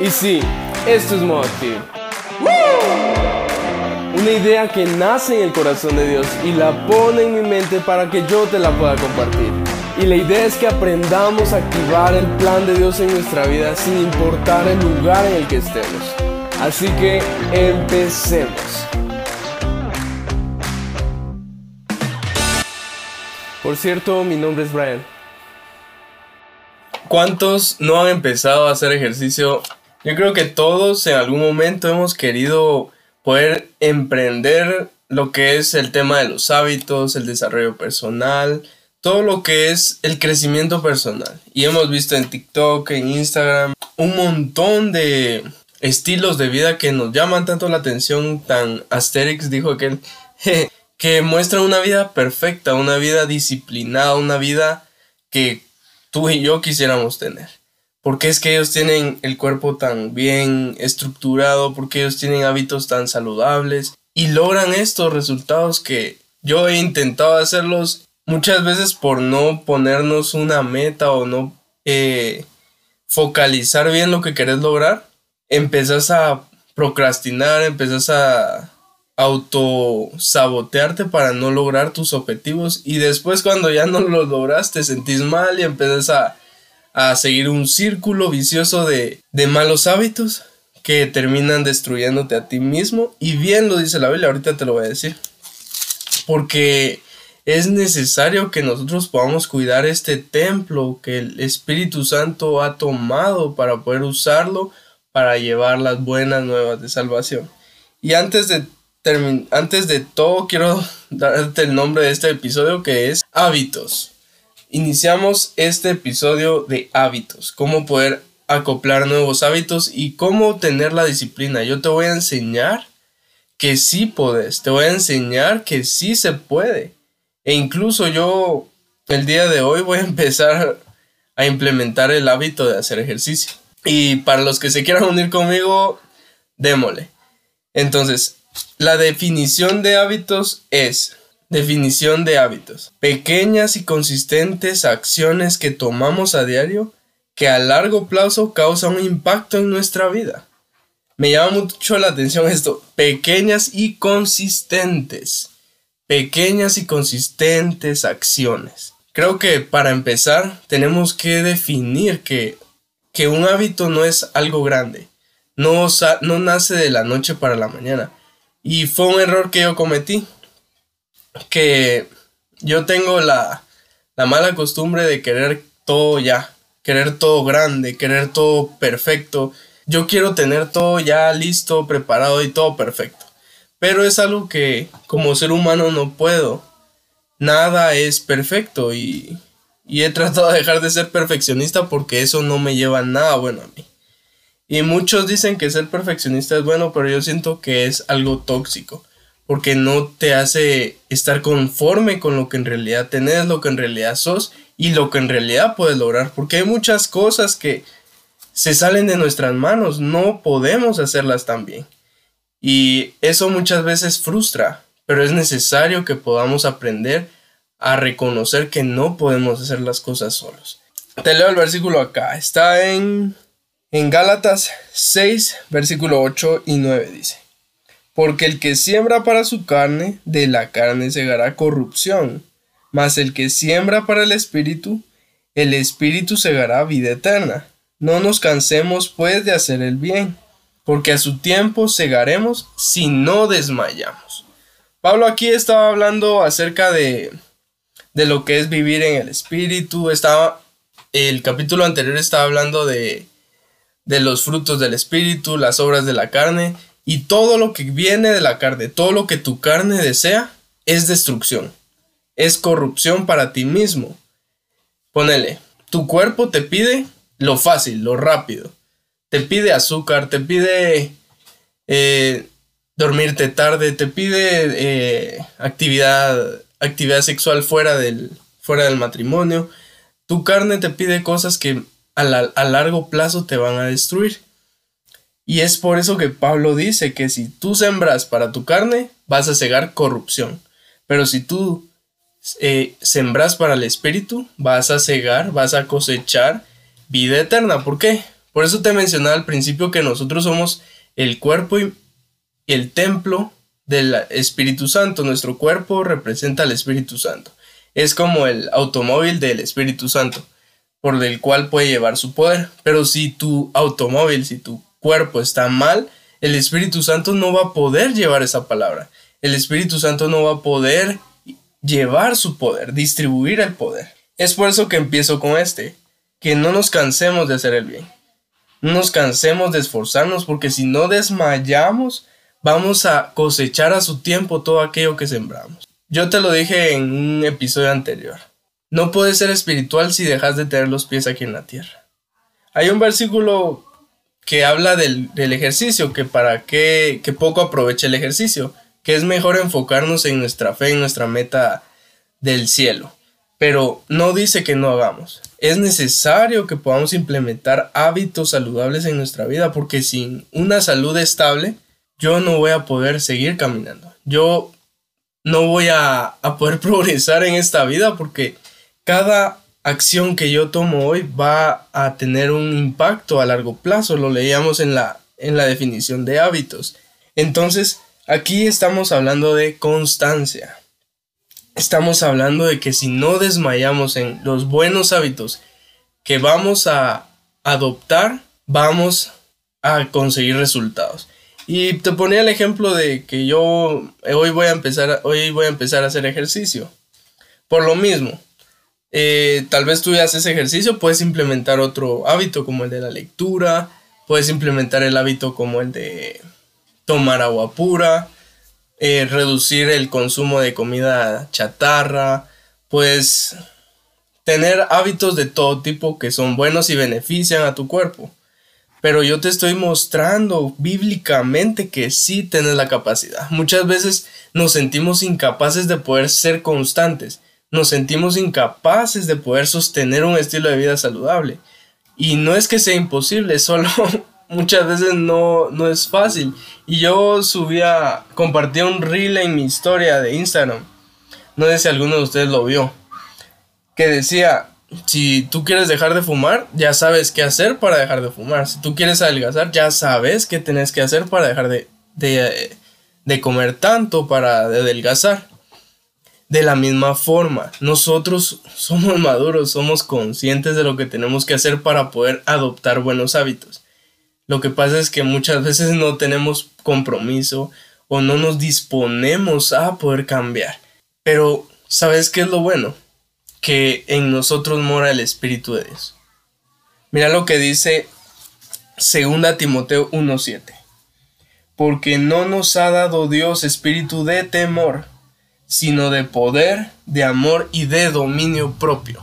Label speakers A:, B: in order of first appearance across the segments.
A: Y sí, esto es Modo Activo. Una idea que nace en el corazón de Dios y la pone en mi mente para que yo te la pueda compartir. Y la idea es que aprendamos a activar el plan de Dios en nuestra vida sin importar el lugar en el que estemos. Así que empecemos. Por cierto, mi nombre es Brian. ¿Cuántos no han empezado a hacer ejercicio? Yo creo que todos en algún momento hemos querido poder emprender lo que es el tema de los hábitos, el desarrollo personal, todo lo que es el crecimiento personal. Y hemos visto en TikTok, en Instagram, un montón de estilos de vida que nos llaman tanto la atención, tan Asterix dijo aquel, que muestra una vida perfecta, una vida disciplinada, una vida que tú y yo quisiéramos tener. Porque es que ellos tienen el cuerpo tan bien estructurado, porque ellos tienen hábitos tan saludables y logran estos resultados que yo he intentado hacerlos muchas veces por no ponernos una meta o no eh, focalizar bien lo que querés lograr, empezás a procrastinar, empezás a autosabotearte para no lograr tus objetivos. Y después cuando ya no los logras te sentís mal y empiezas a, a seguir un círculo vicioso de, de malos hábitos que terminan destruyéndote a ti mismo y bien lo dice la Biblia, ahorita te lo voy a decir. Porque es necesario que nosotros podamos cuidar este templo que el Espíritu Santo ha tomado para poder usarlo para llevar las buenas nuevas de salvación. Y antes de, antes de todo quiero darte el nombre de este episodio que es hábitos. Iniciamos este episodio de hábitos, cómo poder acoplar nuevos hábitos y cómo tener la disciplina. Yo te voy a enseñar que sí puedes, te voy a enseñar que sí se puede. E incluso yo el día de hoy voy a empezar a implementar el hábito de hacer ejercicio. Y para los que se quieran unir conmigo, démosle. Entonces, la definición de hábitos es definición de hábitos. Pequeñas y consistentes acciones que tomamos a diario que a largo plazo causan un impacto en nuestra vida. Me llama mucho la atención esto. Pequeñas y consistentes pequeñas y consistentes acciones. Creo que para empezar tenemos que definir que, que un hábito no es algo grande, no, no nace de la noche para la mañana. Y fue un error que yo cometí, que yo tengo la, la mala costumbre de querer todo ya, querer todo grande, querer todo perfecto. Yo quiero tener todo ya listo, preparado y todo perfecto. Pero es algo que como ser humano no puedo. Nada es perfecto y, he tratado de dejar de ser perfeccionista porque eso no me lleva nada bueno a mí. Y muchos dicen que ser perfeccionista es bueno, pero yo siento que es algo tóxico, porque no te hace estar conforme con lo que en realidad tenés, lo que en realidad sos y lo que en realidad puedes lograr, porque hay muchas cosas que se salen de nuestras manos, no podemos hacerlas tan bien. Y eso muchas veces frustra, pero es necesario que podamos aprender a reconocer que no podemos hacer las cosas solos. Te leo el versículo acá. Está en, en Gálatas 6, versículo 8 y 9 dice. Porque el que siembra para su carne, de la carne segará corrupción. Mas el que siembra para el espíritu, el espíritu segará vida eterna. No nos cansemos pues de hacer el bien porque a su tiempo cegaremos si no desmayamos. Pablo aquí estaba hablando acerca de, de lo que es vivir en el espíritu. Estaba, el capítulo anterior estaba hablando de, de los frutos del espíritu, las obras de la carne y todo lo que viene de la carne, todo lo que tu carne desea es destrucción, es corrupción para ti mismo. Ponele, tu cuerpo te pide lo fácil, lo rápido te pide azúcar, te pide eh, dormirte tarde, te pide eh, actividad, actividad sexual fuera del, fuera del matrimonio. Tu carne te pide cosas que a, a largo plazo te van a destruir. Y es por eso que Pablo dice que si tú sembras para tu carne, vas a cegar corrupción. Pero si tú eh, sembras para el espíritu, vas a cegar, vas a cosechar vida eterna. ¿Por qué? Por eso te mencionaba al principio que nosotros somos el cuerpo y el templo del Espíritu Santo. Nuestro cuerpo representa al Espíritu Santo. Es como el automóvil del Espíritu Santo, por el cual puede llevar su poder. Pero si tu automóvil, si tu cuerpo está mal, el Espíritu Santo no va a poder llevar esa palabra. El Espíritu Santo no va a poder llevar su poder, distribuir el poder. Es por eso que empiezo con este, que no nos cansemos de hacer el bien. No nos cansemos de esforzarnos porque si no desmayamos, vamos a cosechar a su tiempo todo aquello que sembramos. Yo te lo dije en un episodio anterior. No puedes ser espiritual si dejas de tener los pies aquí en la tierra. Hay un versículo que habla del, ejercicio, que para qué, que poco aproveche el ejercicio, que es mejor enfocarnos en nuestra fe, en nuestra meta del cielo. Pero no dice que no hagamos. Es necesario que podamos implementar hábitos saludables en nuestra vida, porque sin una salud estable, yo no voy a poder seguir caminando. Yo no voy a, a poder progresar en esta vida porque cada acción que yo tomo hoy va a tener un impacto a largo plazo. Lo leíamos en la, en la definición de hábitos. Entonces, aquí estamos hablando de constancia. Estamos hablando de que si no desmayamos en los buenos hábitos que vamos a adoptar, vamos a conseguir resultados. Y te ponía el ejemplo de que yo hoy voy a empezar, hoy voy a empezar a hacer ejercicio. Por lo mismo, eh, tal vez tú haces ejercicio, puedes implementar otro hábito como el de la lectura, puedes implementar el hábito como el de tomar agua pura, eh, reducir el consumo de comida chatarra, puedes tener hábitos de todo tipo que son buenos y benefician a tu cuerpo. Pero yo te estoy mostrando bíblicamente que sí tienes la capacidad. Muchas veces nos sentimos incapaces de poder ser constantes nos sentimos incapaces de poder sostener un estilo de vida saludable. Y no es que sea imposible, solo muchas veces no, no es fácil. Y yo subía, compartía un reel en mi historia de Instagram. No sé si alguno de ustedes lo vio. Que decía, si tú quieres dejar de fumar, ya sabes qué hacer para dejar de fumar. Si tú quieres adelgazar, ya sabes qué tienes que hacer para dejar de, de, de comer tanto, para adelgazar. De la misma forma, nosotros somos maduros, somos conscientes de lo que tenemos que hacer para poder adoptar buenos hábitos. Lo que pasa es que muchas veces no tenemos compromiso o no nos disponemos a poder cambiar. Pero, ¿sabes qué es lo bueno? Que en nosotros mora el Espíritu de Dios. Mira lo que dice 2 Timoteo 1.7. Porque no nos ha dado Dios espíritu de temor, sino de poder, de amor y de dominio propio.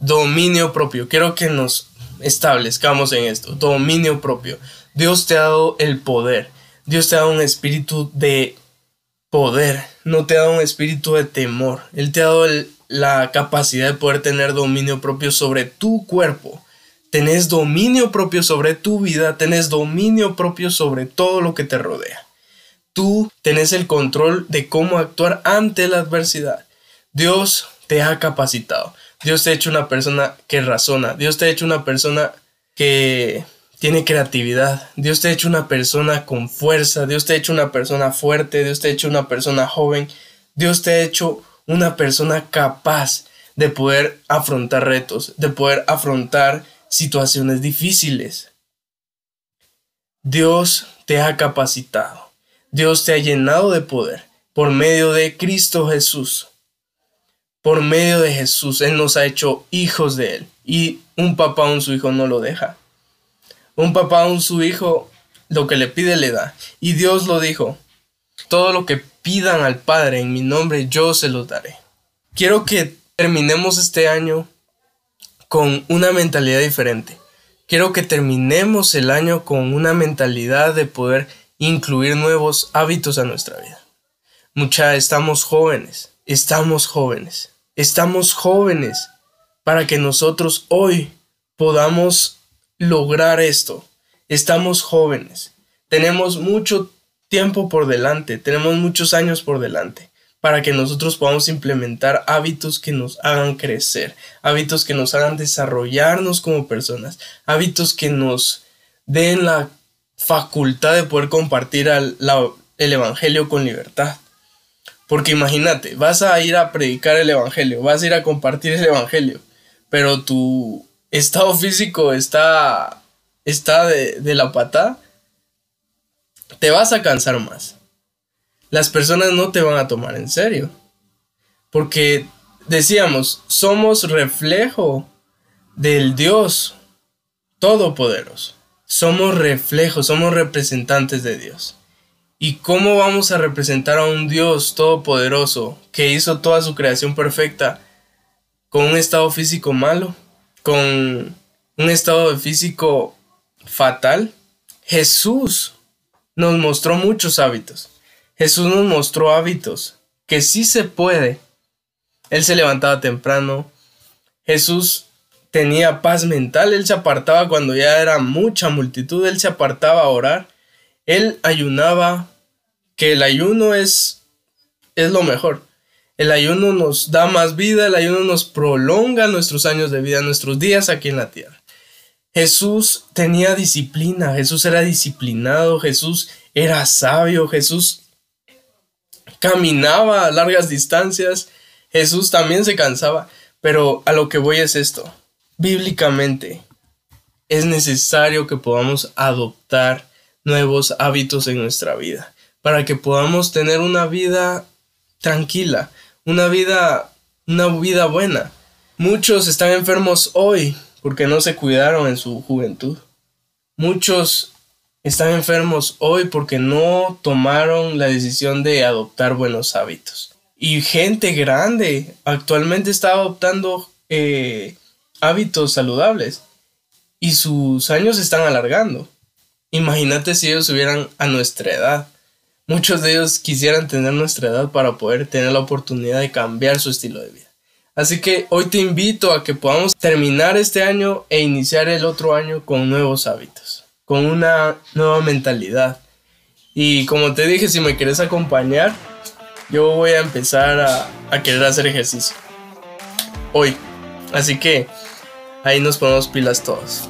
A: Dominio propio. Quiero que nos establezcamos en esto. Dominio propio. Dios te ha dado el poder. Dios te ha dado un espíritu de poder. No te ha dado un espíritu de temor. Él te ha dado la capacidad de poder tener dominio propio sobre tu cuerpo. Tenés dominio propio sobre tu vida. Tenés dominio propio sobre todo lo que te rodea. Tú tenés el control de cómo actuar ante la adversidad. Dios te ha capacitado. Dios te ha hecho una persona que razona. Dios te ha hecho una persona que tiene creatividad. Dios te ha hecho una persona con fuerza. Dios te ha hecho una persona fuerte. Dios te ha hecho una persona joven. Dios te ha hecho una persona capaz de poder afrontar retos, de poder afrontar situaciones difíciles. Dios te ha capacitado. Dios te ha llenado de poder por medio de Cristo Jesús. Por medio de Jesús, Él nos ha hecho hijos de Él. Y un papá un su hijo no lo deja. Un papá un su hijo lo que le pide le da. Y Dios lo dijo. Todo lo que pidan al Padre en mi nombre, yo se los daré. Quiero que terminemos este año con una mentalidad diferente. Quiero que terminemos el año con una mentalidad de poder incluir nuevos hábitos a nuestra vida. Mucha, estamos jóvenes, estamos jóvenes, estamos jóvenes para que nosotros hoy podamos lograr esto. Estamos jóvenes, tenemos mucho tiempo por delante, tenemos muchos años por delante, para que nosotros podamos implementar hábitos que nos hagan crecer, hábitos que nos hagan desarrollarnos como personas, hábitos que nos den la facultad de poder compartir el Evangelio con libertad. Porque imagínate, vas a ir a predicar el Evangelio, vas a ir a compartir el Evangelio, pero tu estado físico está, está de, de la patada, te vas a cansar más las personas no te van a tomar en serio. Porque decíamos, somos reflejo del Dios Todopoderoso. Somos reflejo, somos representantes de Dios. ¿Y cómo vamos a representar a un Dios todopoderoso que hizo toda su creación perfecta con un estado físico malo? ¿Con un estado físico fatal? Jesús nos mostró muchos hábitos. Jesús nos mostró hábitos, que sí se puede. Él se levantaba temprano. Jesús tenía paz mental. Él se apartaba cuando ya era mucha multitud. Él se apartaba a orar. Él ayunaba. Que el ayuno es, es lo mejor. El ayuno nos da más vida. El ayuno nos prolonga nuestros años de vida, nuestros días aquí en la tierra. Jesús tenía disciplina. Jesús era disciplinado. Jesús era sabio. Jesús caminaba a largas distancias, Jesús también se cansaba, pero a lo que voy es esto. Bíblicamente es necesario que podamos adoptar nuevos hábitos en nuestra vida, para que podamos tener una vida tranquila, una vida una vida buena. Muchos están enfermos hoy porque no se cuidaron en su juventud. Muchos están enfermos hoy porque no tomaron la decisión de adoptar buenos hábitos. Y gente grande actualmente está adoptando eh, hábitos saludables y sus años se están alargando. Imagínate si ellos estuvieran a nuestra edad. Muchos de ellos quisieran tener nuestra edad para poder tener la oportunidad de cambiar su estilo de vida. Así que hoy te invito a que podamos terminar este año e iniciar el otro año con nuevos hábitos con una nueva mentalidad. Y como te dije, si me quieres acompañar, yo voy a empezar a, querer hacer ejercicio. Hoy. Así que ahí nos ponemos pilas todos.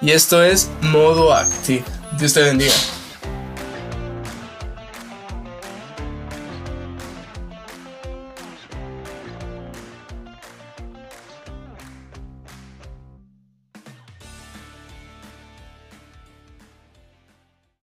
A: Y esto es modo activo. Dios te bendiga.